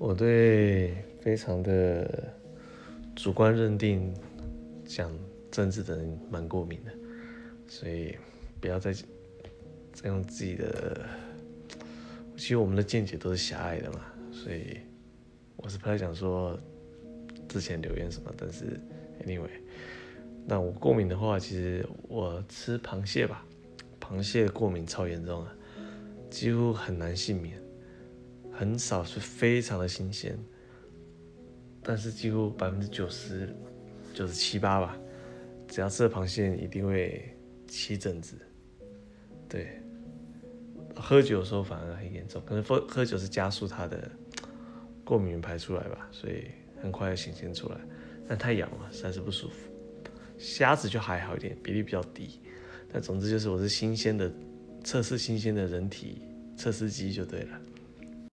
我对非常的主观认定讲政治的人蛮过敏的，所以不要再再用自己的。其实我们的见解都是狭隘的嘛，所以我是不太想说之前留言什么，但是 anyway，那我过敏的话，其实我吃螃蟹吧，螃蟹过敏超严重的，几乎很难幸免。很少是非常的新鲜，但是几乎百分之九十、九十七八吧，只要吃了螃蟹，一定会起疹子。对，喝酒的时候反而很严重，可能喝喝酒是加速它的过敏排出来吧，所以很快就显现出来。但太痒了，实在是不舒服。虾子就还好一点，比例比较低。但总之就是我是新鲜的测试新鲜的人体测试机就对了。